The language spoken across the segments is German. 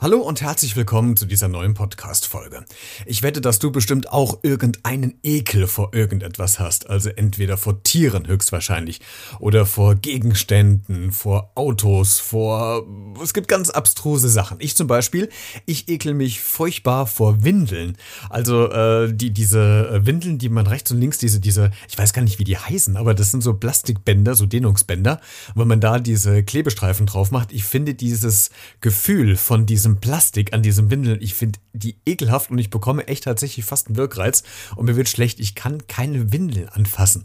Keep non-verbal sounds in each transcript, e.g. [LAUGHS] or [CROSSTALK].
Hallo und herzlich willkommen zu dieser neuen Podcast-Folge. Ich wette, dass du bestimmt auch irgendeinen Ekel vor irgendetwas hast. Also entweder vor Tieren höchstwahrscheinlich oder vor Gegenständen, vor Autos, vor... Es gibt ganz abstruse Sachen. Ich zum Beispiel, ich ekel mich furchtbar vor Windeln. Also äh, die, diese Windeln, die man rechts und links, diese, diese, ich weiß gar nicht, wie die heißen, aber das sind so Plastikbänder, so Dehnungsbänder. Und wenn man da diese Klebestreifen drauf macht, ich finde dieses Gefühl von diesem diesem Plastik an diesem Windeln, ich finde die ekelhaft und ich bekomme echt tatsächlich fast einen Wirkreiz und mir wird schlecht, ich kann keine Windeln anfassen.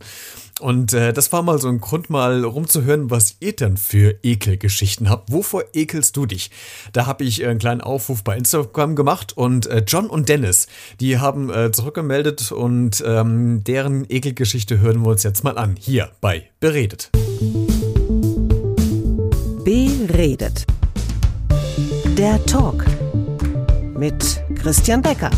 Und äh, das war mal so ein Grund, mal rumzuhören, was ihr denn für Ekelgeschichten habt. Wovor ekelst du dich? Da habe ich äh, einen kleinen Aufruf bei Instagram gemacht und äh, John und Dennis, die haben äh, zurückgemeldet und ähm, deren Ekelgeschichte hören wir uns jetzt mal an. Hier bei Beredet. Beredet. Der Talk mit Christian Becker.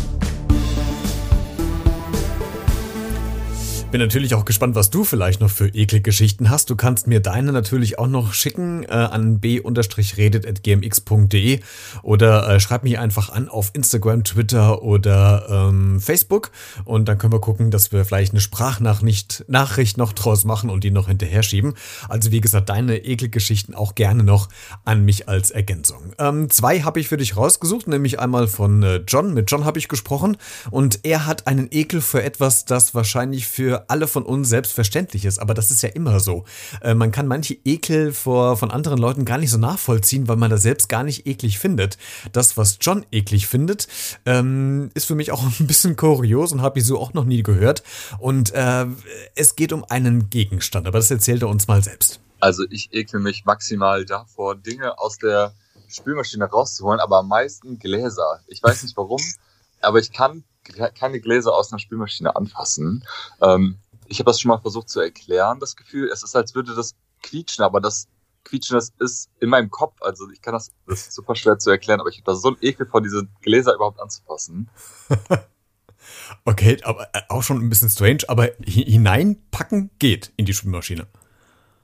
Bin natürlich auch gespannt, was du vielleicht noch für Ekelgeschichten hast. Du kannst mir deine natürlich auch noch schicken äh, an b-redet.gmx.de oder äh, schreib mich einfach an auf Instagram, Twitter oder ähm, Facebook und dann können wir gucken, dass wir vielleicht eine Sprachnachricht Nachricht noch draus machen und die noch hinterher schieben. Also wie gesagt, deine Ekelgeschichten auch gerne noch an mich als Ergänzung. Ähm, zwei habe ich für dich rausgesucht, nämlich einmal von äh, John. Mit John habe ich gesprochen und er hat einen Ekel für etwas, das wahrscheinlich für alle von uns selbstverständlich ist, aber das ist ja immer so. Äh, man kann manche Ekel vor, von anderen Leuten gar nicht so nachvollziehen, weil man das selbst gar nicht eklig findet. Das, was John eklig findet, ähm, ist für mich auch [LAUGHS] ein bisschen kurios und habe ich so auch noch nie gehört. Und äh, es geht um einen Gegenstand, aber das erzählt er uns mal selbst. Also ich ekel mich maximal davor, Dinge aus der Spülmaschine rauszuholen, aber am meisten Gläser. Ich weiß nicht warum, aber ich kann keine Gläser aus einer Spülmaschine anfassen. Ähm, ich habe das schon mal versucht zu erklären, das Gefühl. Es ist, als würde das quietschen, aber das Quietschen, das ist in meinem Kopf. Also ich kann das, das ist super schwer zu erklären, aber ich habe da so ein Ekel vor, diese Gläser überhaupt anzufassen. [LAUGHS] okay, aber äh, auch schon ein bisschen strange, aber hineinpacken geht in die Spülmaschine.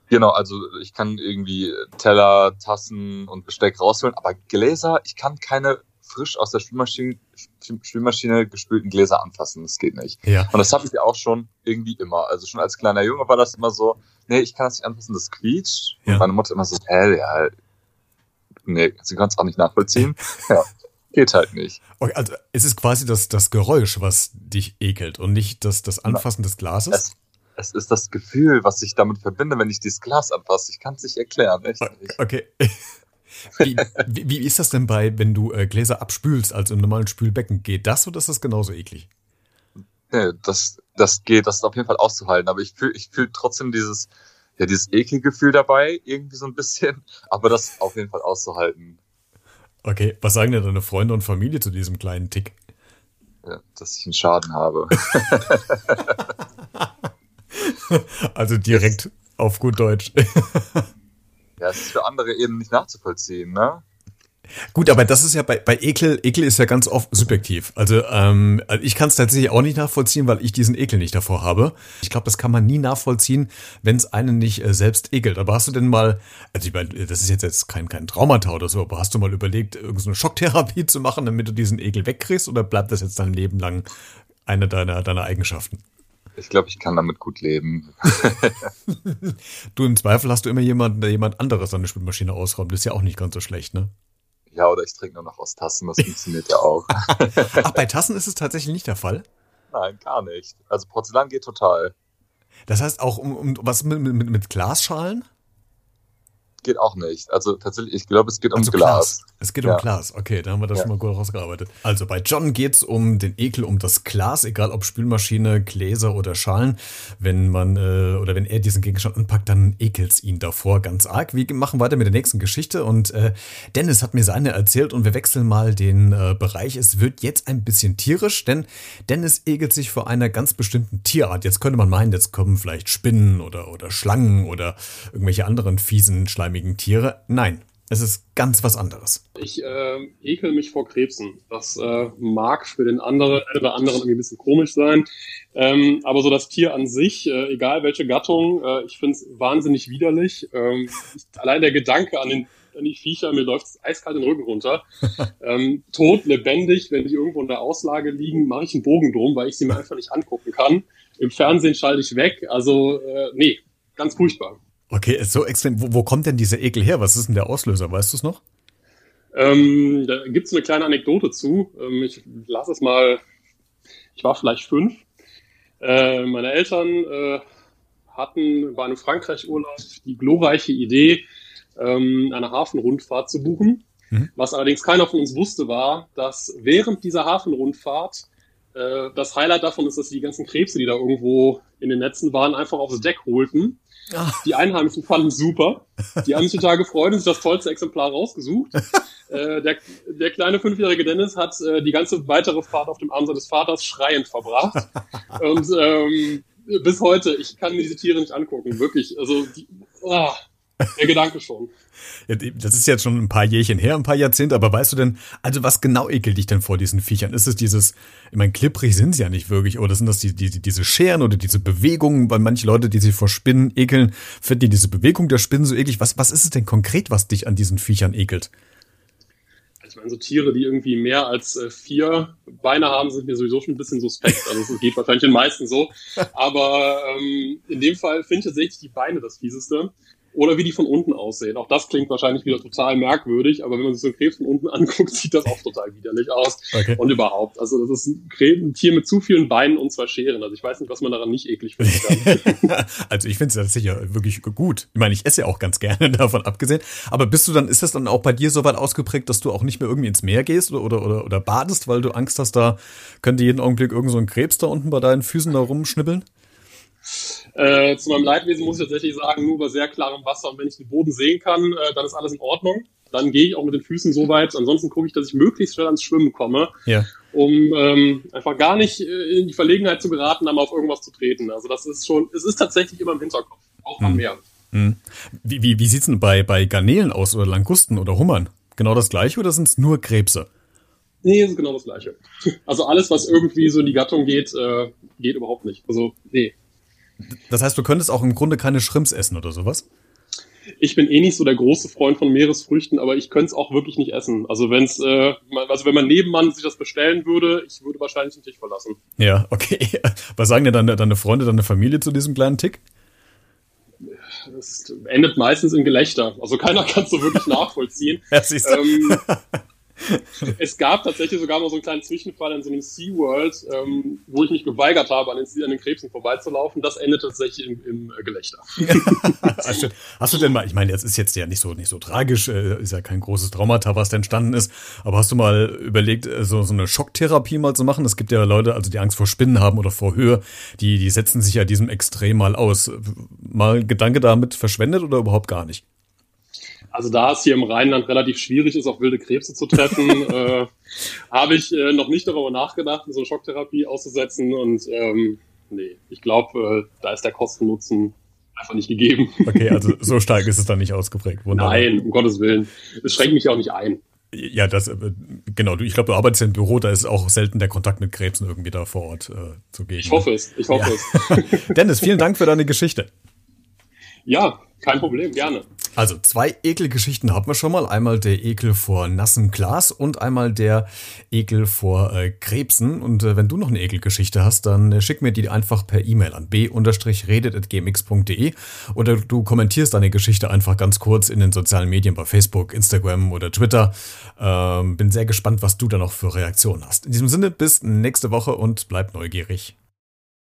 Genau, also ich kann irgendwie Teller, Tassen und Besteck rausholen, aber Gläser, ich kann keine frisch aus der Spülmaschine, Spülmaschine gespülten Gläser anfassen. Das geht nicht. Ja. Und das habe ich auch schon irgendwie immer. Also schon als kleiner Junge war das immer so, nee, ich kann das nicht anfassen, das quietscht. Ja. Und meine Mutter immer so, hä, ja, nee, sie kann es auch nicht nachvollziehen. [LAUGHS] ja. Geht halt nicht. Okay, also es ist quasi das, das Geräusch, was dich ekelt und nicht das, das Anfassen des Glases? Es, es ist das Gefühl, was ich damit verbinde, wenn ich dieses Glas anfasse. Ich kann es nicht erklären, echt nicht. Okay. [LAUGHS] Wie, wie, wie, ist das denn bei, wenn du äh, Gläser abspülst, also im normalen Spülbecken? Geht das oder ist das genauso eklig? Nee, das, das geht, das ist auf jeden Fall auszuhalten. Aber ich fühle ich fühl trotzdem dieses, ja, dieses Ekelgefühl dabei, irgendwie so ein bisschen. Aber das auf jeden Fall auszuhalten. Okay, was sagen denn deine Freunde und Familie zu diesem kleinen Tick? Ja, dass ich einen Schaden habe. [LAUGHS] also direkt auf gut Deutsch. [LAUGHS] Ja, es ist für andere eben nicht nachzuvollziehen, ne? Gut, aber das ist ja bei, bei Ekel, Ekel ist ja ganz oft subjektiv. Also ähm, ich kann es tatsächlich auch nicht nachvollziehen, weil ich diesen Ekel nicht davor habe. Ich glaube, das kann man nie nachvollziehen, wenn es einen nicht äh, selbst ekelt. Aber hast du denn mal, also ich meine, das ist jetzt, jetzt kein, kein Traumata oder so, aber hast du mal überlegt, irgendeine Schocktherapie [LAUGHS] zu machen, damit du diesen Ekel wegkriegst oder bleibt das jetzt dein Leben lang eine deiner, deiner Eigenschaften? Ich glaube, ich kann damit gut leben. [LAUGHS] du, im Zweifel hast du immer jemanden, der jemand anderes an der Spülmaschine ausräumt. Das ist ja auch nicht ganz so schlecht, ne? Ja, oder ich trinke nur noch aus Tassen, das funktioniert ja auch. [LAUGHS] Ach, bei Tassen ist es tatsächlich nicht der Fall? Nein, gar nicht. Also Porzellan geht total. Das heißt auch um, um was mit, mit, mit Glasschalen? Geht auch nicht. Also tatsächlich, ich glaube, es geht also um Glas. Glas. Es geht ja. um Glas. Okay, da haben wir das ja. schon mal gut rausgearbeitet. Also bei John geht es um den Ekel um das Glas, egal ob Spülmaschine, Gläser oder Schalen. Wenn man äh, oder wenn er diesen Gegenstand anpackt, dann ekelt es ihn davor ganz arg. Wir machen weiter mit der nächsten Geschichte und äh, Dennis hat mir seine erzählt und wir wechseln mal den äh, Bereich. Es wird jetzt ein bisschen tierisch, denn Dennis ekelt sich vor einer ganz bestimmten Tierart. Jetzt könnte man meinen, jetzt kommen vielleicht Spinnen oder, oder Schlangen oder irgendwelche anderen fiesen Schleim schleimigen Tiere. Nein, es ist ganz was anderes. Ich äh, ekel mich vor Krebsen. Das äh, mag für den anderen oder anderen irgendwie ein bisschen komisch sein. Ähm, aber so das Tier an sich, äh, egal welche Gattung, äh, ich finde es wahnsinnig widerlich. Ähm, [LAUGHS] allein der Gedanke an den an die Viecher, mir läuft eiskalt den Rücken runter. [LAUGHS] ähm, tot, lebendig, wenn die irgendwo in der Auslage liegen, mache ich einen Bogen drum, weil ich sie mir einfach nicht angucken kann. Im Fernsehen schalte ich weg. Also, äh, nee, ganz furchtbar. Okay, ist so extrem. Wo, wo kommt denn dieser Ekel her? Was ist denn der Auslöser? Weißt du es noch? Ähm, da gibt's eine kleine Anekdote zu. Ähm, ich lasse es mal, ich war vielleicht fünf. Äh, meine Eltern äh, hatten bei einem Frankreich-Urlaub die glorreiche Idee, ähm, eine Hafenrundfahrt zu buchen. Mhm. Was allerdings keiner von uns wusste, war, dass während dieser Hafenrundfahrt äh, das Highlight davon ist, dass die ganzen Krebse, die da irgendwo in den Netzen waren, einfach aufs Deck holten. Die Einheimischen fanden es super. Die haben sich total gefreut und sich das tollste Exemplar rausgesucht. [LAUGHS] äh, der, der kleine fünfjährige Dennis hat äh, die ganze weitere Fahrt auf dem Arm seines Vaters schreiend verbracht. [LAUGHS] und ähm, bis heute, ich kann mir diese Tiere nicht angucken, wirklich. Also, die, oh, der Gedanke schon. [LAUGHS] Das ist jetzt schon ein paar Jährchen her, ein paar Jahrzehnte, aber weißt du denn, also was genau ekelt dich denn vor diesen Viechern? Ist es dieses, ich meine, klipprig sind sie ja nicht wirklich, oder sind das die, die, diese Scheren oder diese Bewegungen, weil manche Leute, die sich vor Spinnen ekeln, finden die diese Bewegung der Spinnen so eklig. Was, was ist es denn konkret, was dich an diesen Viechern ekelt? ich meine, so Tiere, die irgendwie mehr als äh, vier Beine haben, sind mir sowieso schon ein bisschen suspekt. Also es geht wahrscheinlich den meisten so. [LAUGHS] Aber ähm, in dem Fall finde ich tatsächlich die Beine das Fieseste oder wie die von unten aussehen. Auch das klingt wahrscheinlich wieder total merkwürdig, aber wenn man sich so einen Krebs von unten [LAUGHS] anguckt, sieht das auch total widerlich aus. Okay. Und überhaupt, also das ist ein, Tier mit zu vielen Beinen und zwei Scheren. Also ich weiß nicht, was man daran nicht eklig finden kann. [LAUGHS] also ich finde es sicher wirklich gut. Ich meine, ich esse ja auch ganz gerne [LAUGHS] davon abgesehen. Aber bist du dann, ist das dann auch bei dir so weit ausgeprägt, dass du auch nicht mehr irgendwie ins Meer gehst oder, oder, oder, oder badest, weil du Angst hast, da könnte jeden Augenblick irgend so ein Krebs da unten bei deinen Füßen da rumschnibbeln? Äh, zu meinem Leidwesen muss ich tatsächlich sagen, nur bei sehr klarem Wasser und wenn ich den Boden sehen kann, äh, dann ist alles in Ordnung. Dann gehe ich auch mit den Füßen so weit. Ansonsten gucke ich, dass ich möglichst schnell ans Schwimmen komme, ja. um ähm, einfach gar nicht äh, in die Verlegenheit zu geraten, einmal auf irgendwas zu treten. Also das ist schon, es ist tatsächlich immer im Hinterkopf, auch am hm. Meer. Hm. Wie, wie, wie sieht's denn bei, bei Garnelen aus oder Langusten oder Hummern? Genau das gleiche oder sind es nur Krebse? Nee, es ist genau das gleiche. [LAUGHS] Also alles, was irgendwie so in die Gattung geht, äh, geht überhaupt nicht. Also, nee. Das heißt, du könntest auch im Grunde keine Schrimps essen oder sowas? Ich bin eh nicht so der große Freund von Meeresfrüchten, aber ich könnte es auch wirklich nicht essen. Also wenn's, äh, also wenn mein Nebenmann sich das bestellen würde, ich würde wahrscheinlich den Tisch verlassen. Ja, okay. [LAUGHS] Was sagen denn deine, deine Freunde, deine Familie zu diesem kleinen Tick? Es endet meistens in Gelächter. Also keiner [LAUGHS] kann es so wirklich nachvollziehen. Ja. Ähm, [LAUGHS] es gab tatsächlich sogar mal so einen kleinen Zwischenfall in so einem SeaWorld, ähm, wo ich mich geweigert habe, an den, an den Krebsen vorbeizulaufen. Das endete tatsächlich im, im äh, Gelächter. [LAUGHS] hast du denn mal, ich meine, jetzt ist jetzt ja nicht so, nicht so tragisch, äh, ist ja kein großes Traumata, was da entstanden ist, aber hast du mal überlegt, äh, so, so eine Schocktherapie mal zu machen? Es gibt ja Leute, also die Angst vor Spinnen haben oder vor Höhe, die, die setzen sich ja diesem Extrem mal aus. Mal Gedanke damit verschwendet oder überhaupt gar nicht? Also da es hier im Rheinland relativ schwierig ist, auf wilde Krebse zu treffen, [LAUGHS] äh, habe ich äh, noch nicht darüber nachgedacht, so eine Schocktherapie auszusetzen. Und ähm, nee, ich glaube, äh, da ist der Kosten-Nutzen einfach nicht gegeben. Okay, also [LAUGHS] so stark ist es dann nicht ausgeprägt. Wunderbar. Nein, um Gottes Willen. Es schränkt mich auch nicht ein. Ja, das äh, genau. Ich glaube, du arbeitest ja im Büro, da ist auch selten der Kontakt mit Krebsen irgendwie da vor Ort äh, zugegen. Ich hoffe es. Ich hoffe ja. es. [LAUGHS] Dennis, vielen Dank für deine Geschichte. Ja, kein Problem, gerne. Also zwei Ekelgeschichten haben wir schon mal. Einmal der Ekel vor nassem Glas und einmal der Ekel vor äh, Krebsen. Und äh, wenn du noch eine Ekelgeschichte hast, dann äh, schick mir die einfach per E-Mail an b-redet.gmx.de oder du kommentierst deine Geschichte einfach ganz kurz in den sozialen Medien bei Facebook, Instagram oder Twitter. Ähm, bin sehr gespannt, was du da noch für Reaktionen hast. In diesem Sinne, bis nächste Woche und bleib neugierig.